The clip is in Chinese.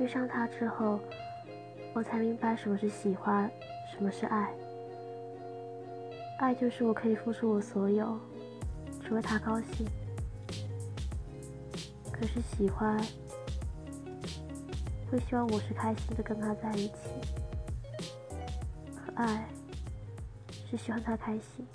遇上他之后，我才明白什么是喜欢，什么是爱。爱就是我可以付出我所有，只为他高兴。可是喜欢会希望我是开心的，跟他在一起。爱是希望他开心。